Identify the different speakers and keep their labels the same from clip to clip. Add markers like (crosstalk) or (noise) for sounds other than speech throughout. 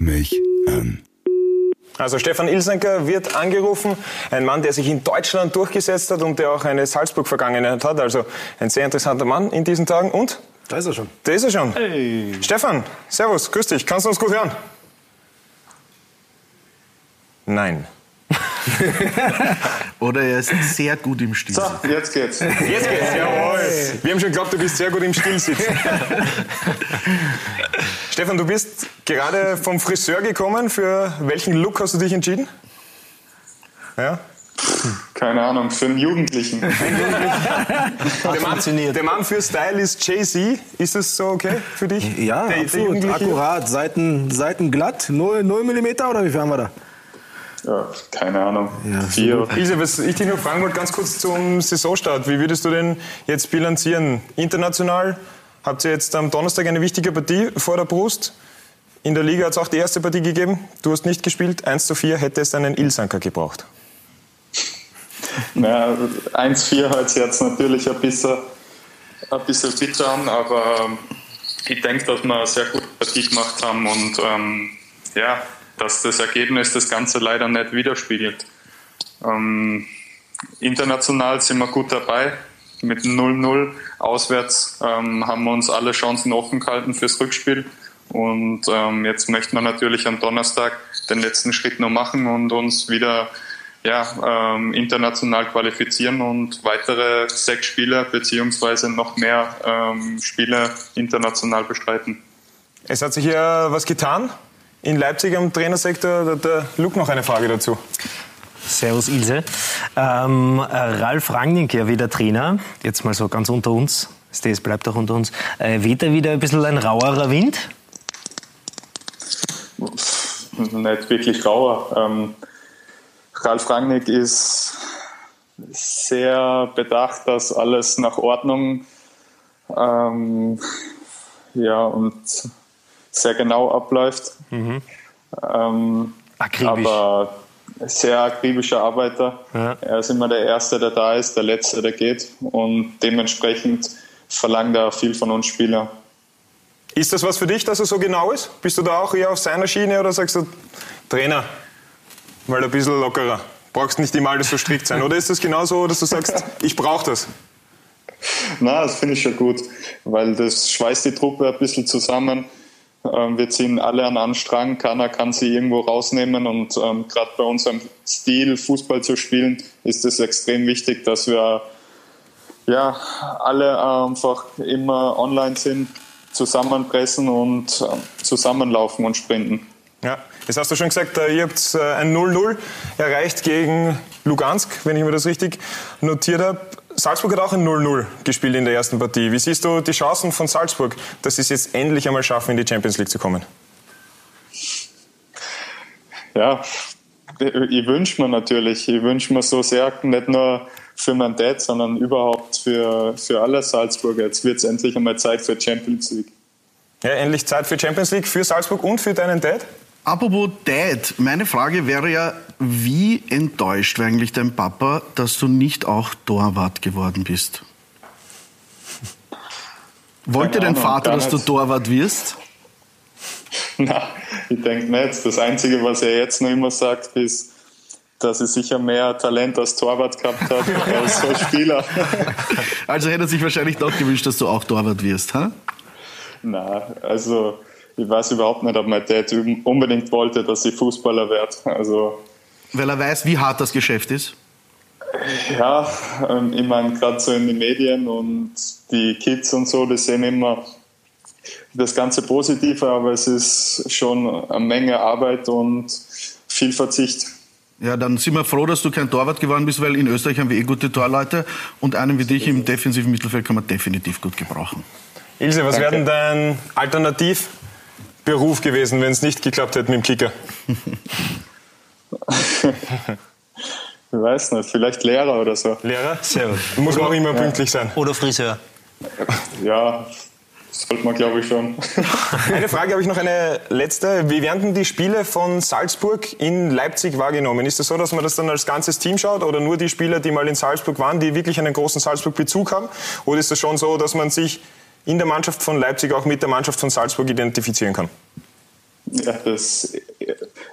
Speaker 1: mich an.
Speaker 2: Also Stefan Ilsenker wird angerufen, ein Mann, der sich in Deutschland durchgesetzt hat und der auch eine Salzburg-Vergangenheit hat. Also ein sehr interessanter Mann in diesen Tagen. Und?
Speaker 3: Da ist er schon.
Speaker 2: Da ist er schon. Hey. Stefan, servus, grüß dich. Kannst du uns gut hören? Nein. (laughs)
Speaker 3: Oder er ist sehr gut im Stil.
Speaker 4: So, jetzt geht's.
Speaker 2: Jetzt geht's, jawohl. Wir haben schon geglaubt, du bist sehr gut im Stillsitzen. (laughs) Stefan, du bist gerade vom Friseur gekommen. Für welchen Look hast du dich entschieden?
Speaker 4: Ja? Keine Ahnung, für einen Jugendlichen.
Speaker 2: der, Mann, der Mann für Style ist Jay-Z. Ist das so okay für dich?
Speaker 3: Ja, der, absolut. Der Akkurat. Seiten, Seiten glatt. 0, 0 mm oder wie viel haben wir da?
Speaker 4: Ja, keine Ahnung. Ja, Vier.
Speaker 2: Ilse, was ich dich noch fragen wollte, ganz kurz zum Saisonstart. Wie würdest du denn jetzt bilanzieren? International habt ihr jetzt am Donnerstag eine wichtige Partie vor der Brust. In der Liga hat es auch die erste Partie gegeben. Du hast nicht gespielt. 1 zu 4 hätte es einen Ilsanker gebraucht.
Speaker 4: Naja, 1-4 hört sich jetzt natürlich ein bisschen, ein bisschen bitter an, aber ich denke, dass wir eine sehr gute Partie gemacht haben und ähm, ja, dass das Ergebnis das Ganze leider nicht widerspiegelt. Ähm, international sind wir gut dabei. Mit 0-0 auswärts ähm, haben wir uns alle Chancen offen gehalten fürs Rückspiel. Und ähm, jetzt möchten wir natürlich am Donnerstag den letzten Schritt noch machen und uns wieder ja, ähm, international qualifizieren und weitere sechs Spiele beziehungsweise noch mehr ähm, Spiele international bestreiten.
Speaker 2: Es hat sich ja was getan in Leipzig am Trainersektor. Der Luke noch eine Frage dazu.
Speaker 5: Servus Ilse. Ähm, Ralf Rangnick ja wieder Trainer, jetzt mal so ganz unter uns, das bleibt auch unter uns. Äh, weht er wieder ein bisschen ein rauerer Wind?
Speaker 4: Nicht wirklich rauer. Ähm, Ralf Rangnick ist sehr bedacht, dass alles nach Ordnung ähm, ja, und sehr genau abläuft. Mhm. Ähm, Akribisch. Aber sehr akribischer Arbeiter. Ja. Er ist immer der Erste, der da ist, der Letzte, der geht. Und dementsprechend verlangt er viel von uns Spielern.
Speaker 2: Ist das was für dich, dass er so genau ist? Bist du da auch eher auf seiner Schiene oder sagst du, Trainer, mal ein bisschen lockerer? Brauchst nicht immer alles so strikt sein. Oder ist das genauso, dass du sagst, (laughs) ich brauche das?
Speaker 4: Na, das finde ich schon gut, weil das schweißt die Truppe ein bisschen zusammen. Ähm, wir ziehen alle an einen Strang, keiner kann sie irgendwo rausnehmen und ähm, gerade bei unserem Stil, Fußball zu spielen, ist es extrem wichtig, dass wir ja, alle einfach immer online sind, zusammenpressen und äh, zusammenlaufen und sprinten.
Speaker 2: Ja, jetzt hast du schon gesagt, äh, ihr habt äh, ein 0-0 erreicht gegen Lugansk, wenn ich mir das richtig notiert habe. Salzburg hat auch ein 0-0 gespielt in der ersten Partie. Wie siehst du die Chancen von Salzburg, dass sie es jetzt endlich einmal schaffen, in die Champions League zu kommen?
Speaker 4: Ja, ich wünsche mir natürlich, ich wünsche mir so sehr, nicht nur für mein Dad, sondern überhaupt für, für alle Salzburger. Jetzt wird es endlich einmal Zeit für Champions League.
Speaker 2: Ja, endlich Zeit für Champions League für Salzburg und für deinen Dad?
Speaker 3: Apropos Dad, meine Frage wäre ja, wie enttäuscht war eigentlich dein Papa, dass du nicht auch Torwart geworden bist? (laughs) Wollte dein Vater, dass du Torwart wirst? (laughs)
Speaker 4: Na, ich denke nicht. Das Einzige, was er jetzt noch immer sagt, ist, dass er sicher mehr Talent als Torwart gehabt hat (laughs) als als Spieler.
Speaker 3: Also hätte er sich wahrscheinlich doch gewünscht, dass du auch Torwart wirst, ha?
Speaker 4: Na, also ich weiß überhaupt nicht, ob mein Dad unbedingt wollte, dass ich Fußballer werde. Also,
Speaker 3: Weil er weiß, wie hart das Geschäft ist?
Speaker 4: Ja, ähm, ich meine, gerade so in den Medien und die Kids und so, die sehen immer das Ganze Positive, aber es ist schon eine Menge Arbeit und viel Verzicht.
Speaker 3: Ja, dann sind wir froh, dass du kein Torwart geworden bist, weil in Österreich haben wir eh gute Torleute und einen wie dich im defensiven Mittelfeld kann man definitiv gut gebrauchen.
Speaker 2: Ilse, was wäre denn dein Alternativ Beruf gewesen, wenn es nicht geklappt hätte mit dem Kicker? (laughs)
Speaker 4: Ich weiß nicht, vielleicht Lehrer oder so.
Speaker 2: Lehrer? Sehr gut. Muss man auch immer pünktlich sein.
Speaker 5: Oder Friseur.
Speaker 4: Ja, sollte man, glaube ich, schon. (laughs)
Speaker 2: Eine Frage habe ich noch, eine letzte. Wie werden denn die Spiele von Salzburg in Leipzig wahrgenommen? Ist es das so, dass man das dann als ganzes Team schaut oder nur die Spieler, die mal in Salzburg waren, die wirklich einen großen Salzburg-Bezug haben? Oder ist es schon so, dass man sich in der Mannschaft von Leipzig auch mit der Mannschaft von Salzburg identifizieren kann?
Speaker 4: Ja, das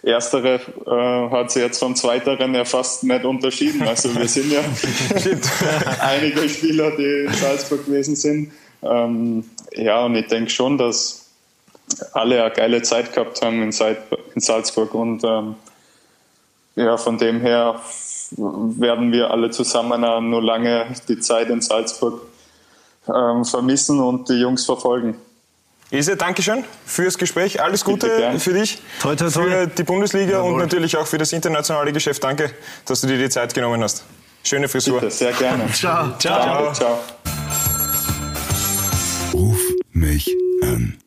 Speaker 4: Erstere äh, hat sich jetzt vom Zweiteren ja fast nicht unterschieden. Also wir sind ja (laughs) (laughs) einige Spieler, die in Salzburg gewesen sind. Ähm, ja, und ich denke schon, dass alle eine geile Zeit gehabt haben in, in Salzburg und ähm, ja, von dem her werden wir alle zusammen nur lange die Zeit in Salzburg ähm, vermissen und die Jungs verfolgen.
Speaker 2: Ilse, Dankeschön fürs Gespräch. Alles Gute für dich,
Speaker 5: toi, toi, toi.
Speaker 2: für die Bundesliga Jawohl. und natürlich auch für das internationale Geschäft. Danke, dass du dir die Zeit genommen hast. Schöne Frisur.
Speaker 4: Bitte, sehr gerne. (laughs)
Speaker 5: Ciao. Ciao.
Speaker 4: Ciao. Ciao.
Speaker 1: Ruf mich an.